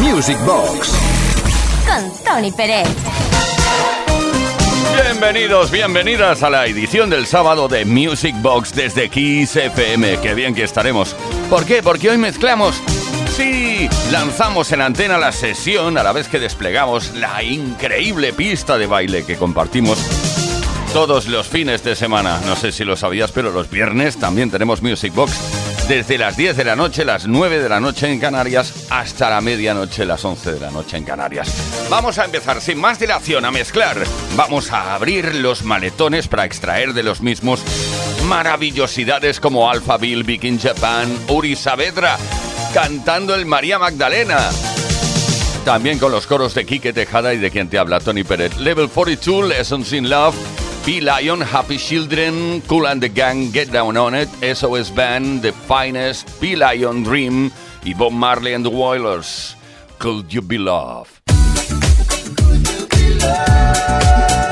Music Box. Con Tony Pérez. Bienvenidos, bienvenidas a la edición del sábado de Music Box desde Kiss FM. Qué bien que estaremos. ¿Por qué? Porque hoy mezclamos. Sí, lanzamos en antena la sesión a la vez que desplegamos la increíble pista de baile que compartimos todos los fines de semana. No sé si lo sabías, pero los viernes también tenemos Music Box. Desde las 10 de la noche, las 9 de la noche en Canarias, hasta la medianoche, las 11 de la noche en Canarias. Vamos a empezar sin más dilación a mezclar. Vamos a abrir los maletones para extraer de los mismos maravillosidades como Alpha Bill, Viking Japan, Uri Saavedra, cantando el María Magdalena. También con los coros de Quique Tejada y de quien te habla Tony Pérez. Level 42, Lessons in Love. P Lion, Happy Children, Kool and the Gang, Get Down on It, SOS Band, The Finest, P Lion Dream y Bob Marley and the Wailers. Could You Be Love? Box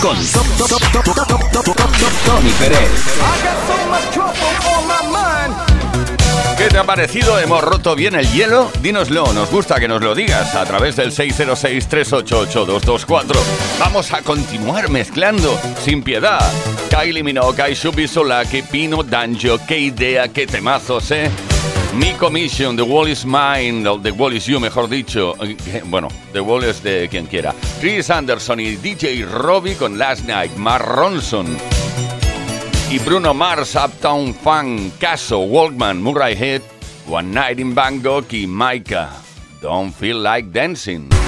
con Tony Pérez. ¿Qué te ha parecido? ¿Hemos roto bien el hielo? Dínoslo, nos gusta que nos lo digas a través del 606-388-224. Vamos a continuar mezclando sin piedad. Kylie Minogue, Shubi Solaki, Pino Danjo, qué idea, qué temazos, ¿eh? Mi Commission, The Wall is Mine, o The Wall is You, mejor dicho. Bueno, The Wall es de quien quiera. Chris Anderson y DJ Robbie con Last Night, Mark Ronson. Y Bruno Mars, Uptown Funk, Kasso, Walkman, Murray Head, One Night in Bangkok y Micah. Don't Feel Like Dancing.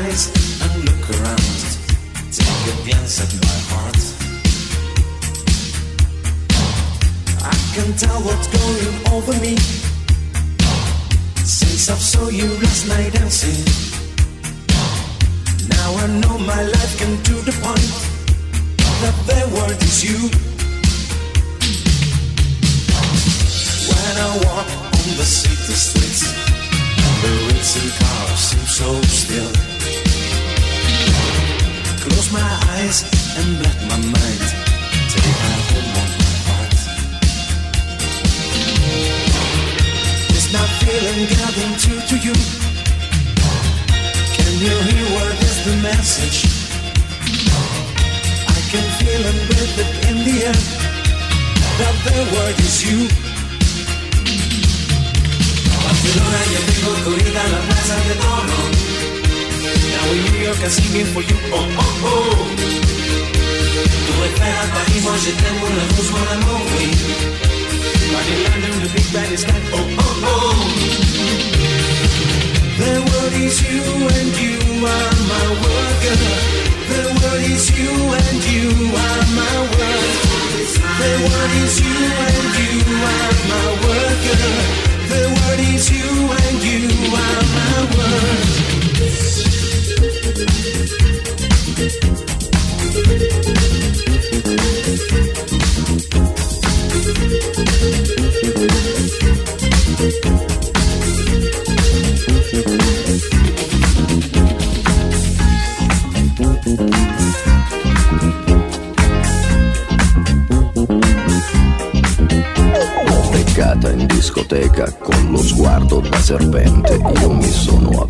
Eyes and look around. Take a glance at my heart. I can tell what's going over me. Since I saw you last night dancing. Now I know my life came to the point that the word is you. When I walk on the city streets, the racing cars seem so still. Close my eyes and black my mind take a home on my heart. Is that feeling getting through to you? Can you hear what is the message? I can feel and breathe it in the air that the word is you. Barcelona, yo tengo corrida la plaza de Toro. Now in New York I'm singing for you, oh oh oh. Tu esperas Paris, moi je t'aime, la rose, mon amour, oui. But in London the big bad is like, oh oh oh. The word is you and you are my word, girl. The word is you and you are my word. The word is you and you are my word, girl. The word is you and you are my word. Con lo sguardo da serpente Io mi sono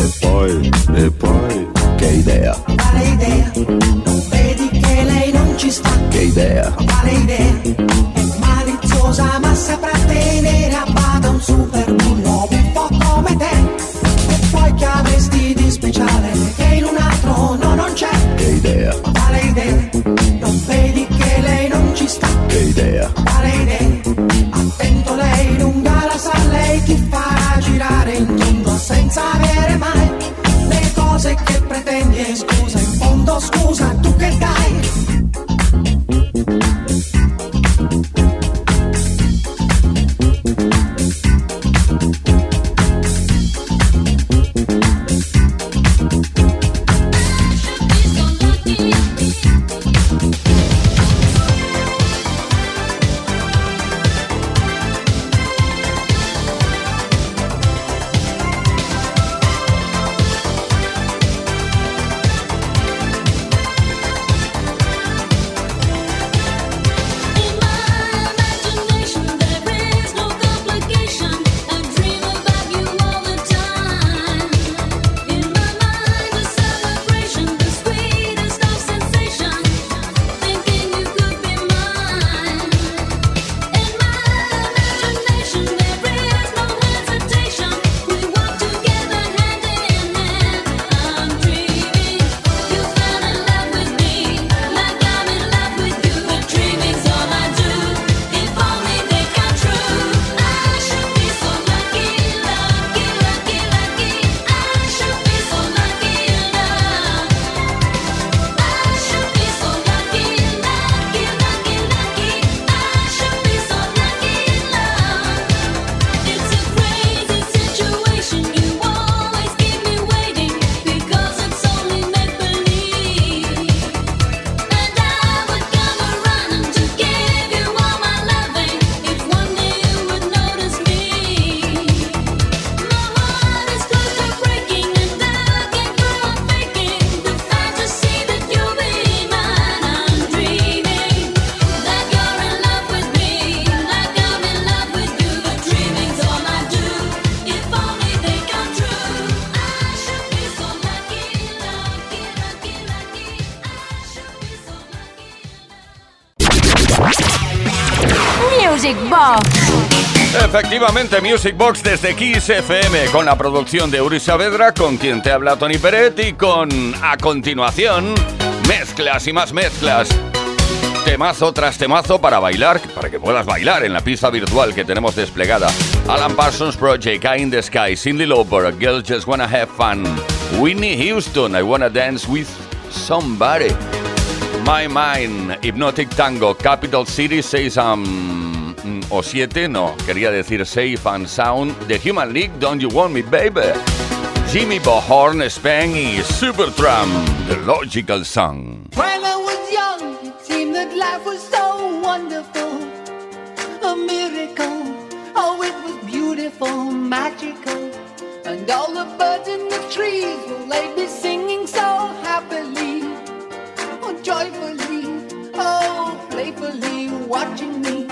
E poi e poi, che idea, Quale idea? Non vedi che lei non ci sta? che idea, Quale idea? È maliziosa ma saprà tenere a bada un super bullo un po' come te. E poi che avresti di speciale che in un altro no non c'è? che idea, Quale idea? Non vedi che lei non ci sta? che idea, Quale idea? Attento lei lunga la sa, lei ti farà girare in tondo senza avere scusa, in fondo scusa, tu che dai? Music Box. Efectivamente, Music Box desde Kiss FM con la producción de Uri Saavedra, con quien te habla Tony Peret y con, a continuación, mezclas y más mezclas. Temazo tras temazo para bailar, para que puedas bailar en la pista virtual que tenemos desplegada. Alan Parsons Project, Eye in the Sky, Cindy Lauper, Girls Just Wanna Have Fun, Whitney Houston, I Wanna Dance With Somebody, My Mind, Hypnotic Tango, Capital City, mm, Mm, o siete, no, quería decir Safe and Sound, The Human League, Don't You Want Me Baby, Jimmy Bohorn, Spank y Supertramp, The Logical Song. When I was young, it seemed that life was so wonderful, a miracle. Oh, it was beautiful, magical, and all the birds in the trees will they be singing so happily, oh joyfully, oh playfully, watching me.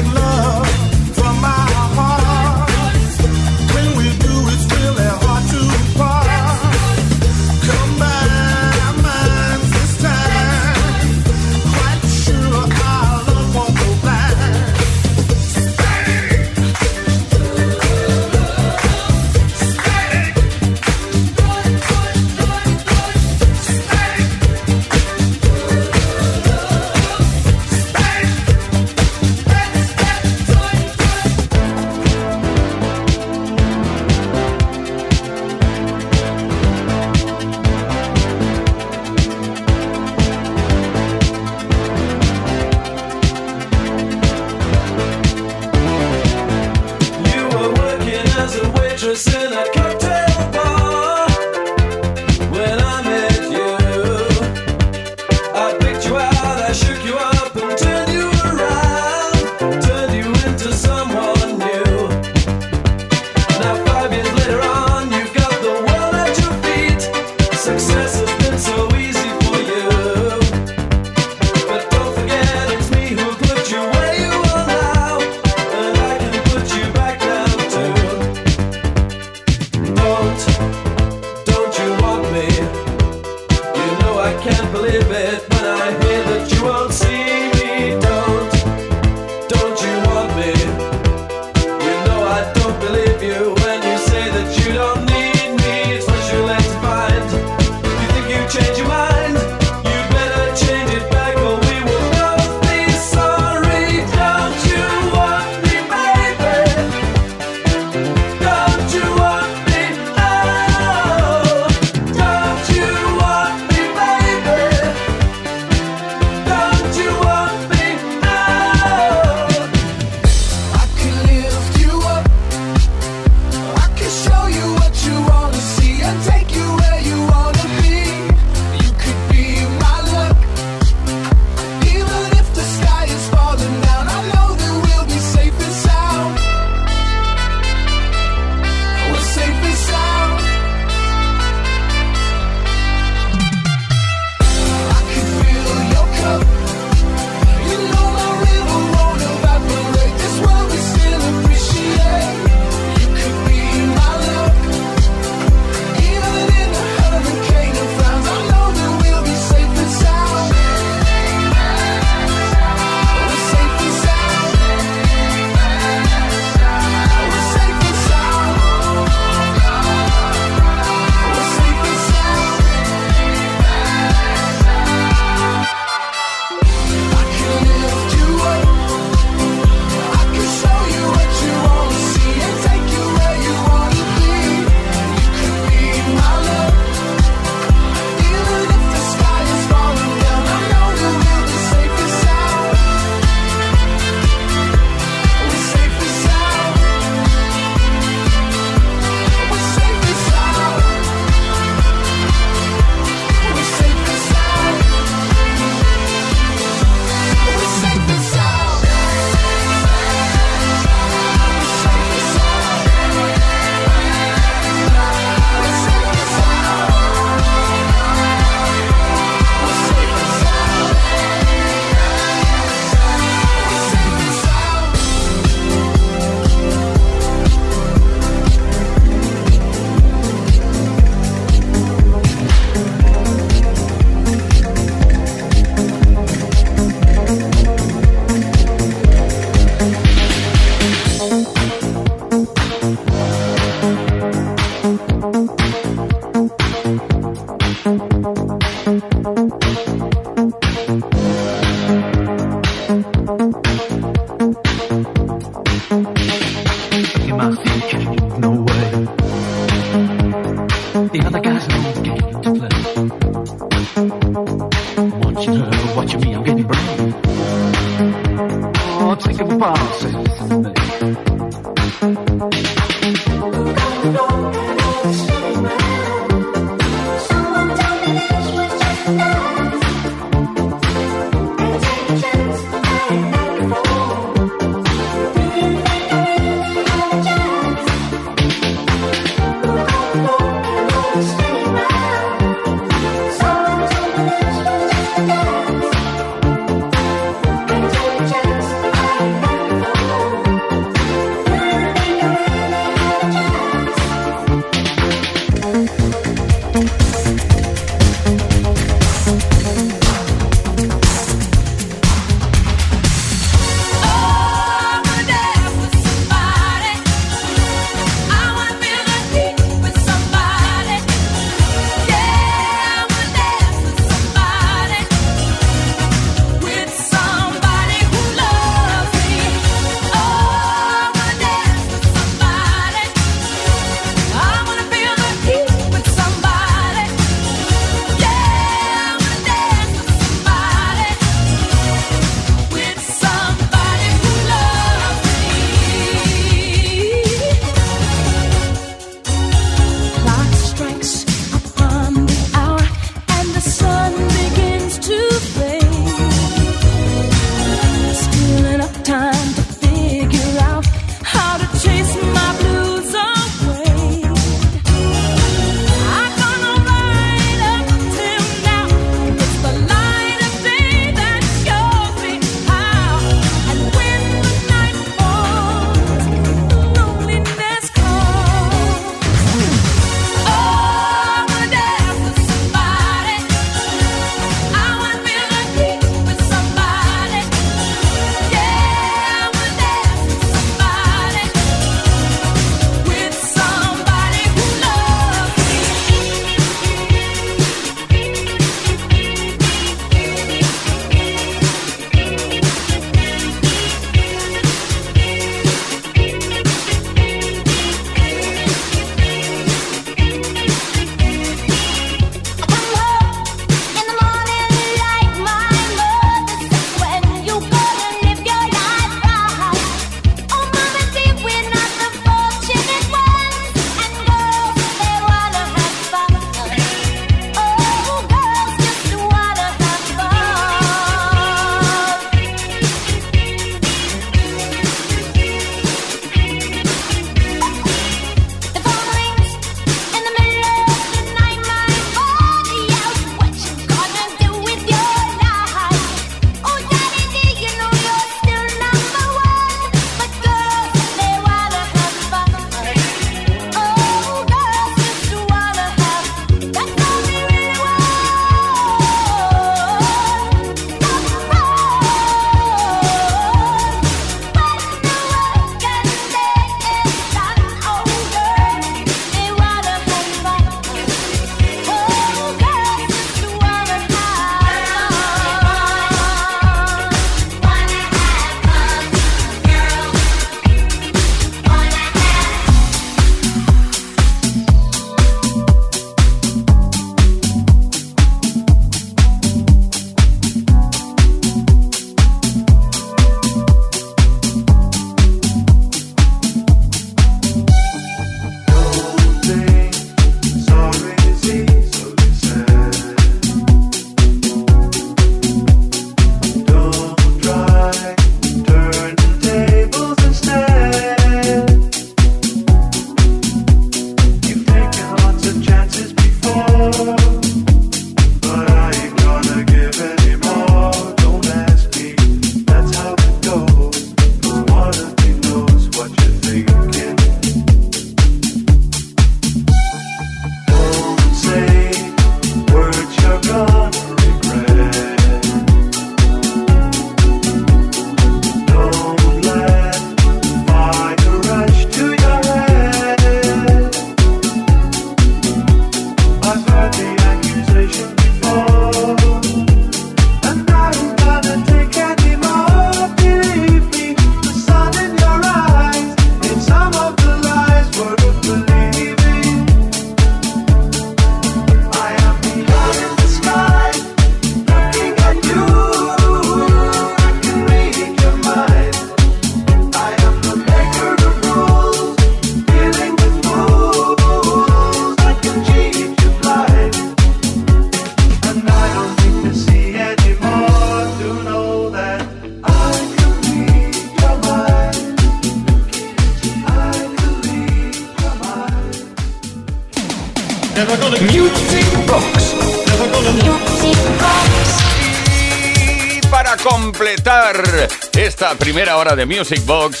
Primera hora de Music Box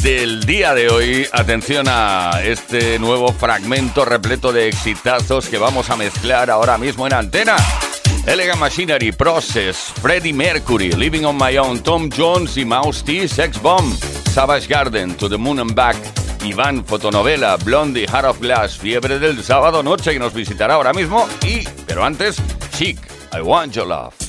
del día de hoy, atención a este nuevo fragmento repleto de exitazos que vamos a mezclar ahora mismo en antena. Elegant Machinery, Process, Freddie Mercury, Living on My Own, Tom Jones y Mouse T, Sex Bomb, Savage Garden, To the Moon and Back, Iván, Fotonovela, Blondie, Heart of Glass, Fiebre del sábado noche que nos visitará ahora mismo y, pero antes, Chic, I Want Your Love.